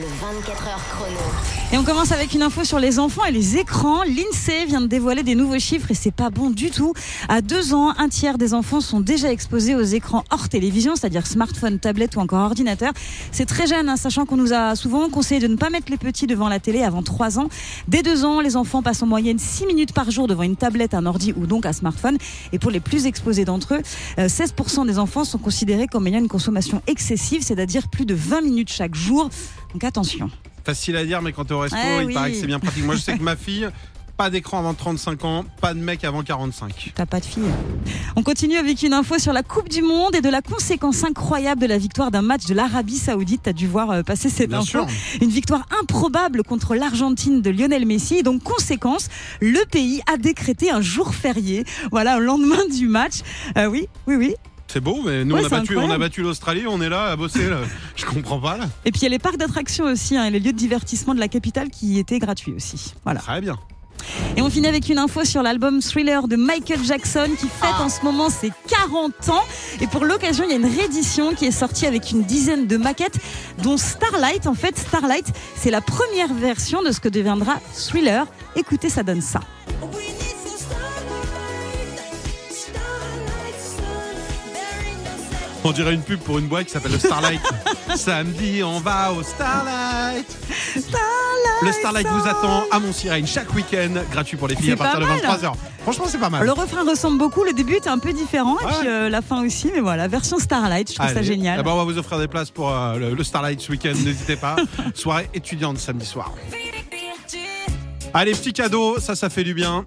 Le 24 heures chrono. Et on commence avec une info sur les enfants et les écrans. L'INSEE vient de dévoiler des nouveaux chiffres et c'est pas bon du tout. À deux ans, un tiers des enfants sont déjà exposés aux écrans hors télévision, c'est-à-dire smartphone, tablette ou encore ordinateur. C'est très jeune, hein, sachant qu'on nous a souvent conseillé de ne pas mettre les petits devant la télé avant trois ans. Dès deux ans, les enfants passent en moyenne six minutes par jour devant une tablette, un ordi ou donc un smartphone. Et pour les plus exposés d'entre eux, euh, 16% des enfants sont considérés comme ayant une consommation excessive, c'est-à-dire plus de 20 minutes chaque jour. Donc attention. Facile à dire, mais quand t'es au resto, Ouais, il oui. paraît que c'est bien pratique. Moi, je sais que ma fille, pas d'écran avant 35 ans, pas de mec avant 45. T'as pas de fille. On continue avec une info sur la Coupe du Monde et de la conséquence incroyable de la victoire d'un match de l'Arabie Saoudite. T'as dû voir euh, passer cette Bien info. sûr. Une victoire improbable contre l'Argentine de Lionel Messi. Et donc, conséquence, le pays a décrété un jour férié. Voilà, au lendemain du match. Euh, oui, oui, oui. C'est beau, mais nous, Ouais, on, a battu, on a battu l'Australie, on est là à bosser. Là. Je comprends pas. Là. Et puis, il y a les parcs d'attractions aussi, hein, et les lieux de divertissement de la capitale qui étaient gratuits aussi. Voilà. Très bien. Et on finit avec une info sur l'album Thriller de Michael Jackson qui fête en ce moment ses 40 ans. Et pour l'occasion, il y a une réédition qui est sortie avec une dizaine de maquettes, dont Starlight. En fait, Starlight, c'est la première version de ce que deviendra Thriller. Écoutez, ça donne ça. On dirait une pub pour une boîte qui s'appelle le Starlight. Samedi, on va au Starlight. Le Starlight vous attend à Montsirène chaque week-end, gratuit pour les filles à partir de pas mal. 23h. Franchement, c'est pas mal. Le refrain ressemble beaucoup, le début est un peu différent, et puis euh, la fin aussi. Mais voilà, version Starlight, je trouve ça génial. Eh ben, on va vous offrir des places pour euh, le, le Starlight ce week-end, n'hésitez pas. Soirée étudiante samedi soir. Allez, petit cadeau, ça, ça fait du bien.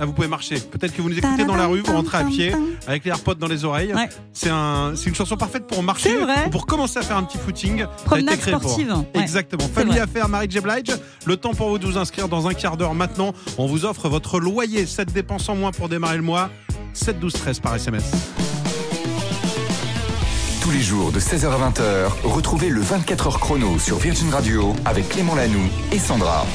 Ah, vous pouvez marcher. Peut-être que vous nous écoutez dans la rue, vous rentrez à pied avec les AirPods dans les oreilles. Ouais. C'est un, c'est une chanson parfaite pour marcher C'est vrai. ou pour commencer à faire un petit footing. Promenade pour. sportive, ouais. Exactement. Famille à faire, Marie J. Blige. Le temps pour vous de vous inscrire dans un quart d'heure maintenant. On vous offre votre loyer, 7 dépenses en moins pour démarrer le mois. 7 12 13 par SMS. Tous les jours de 16h à 20h, retrouvez le 24h chrono sur Virgin Radio avec Clément Lanoux et Sandra.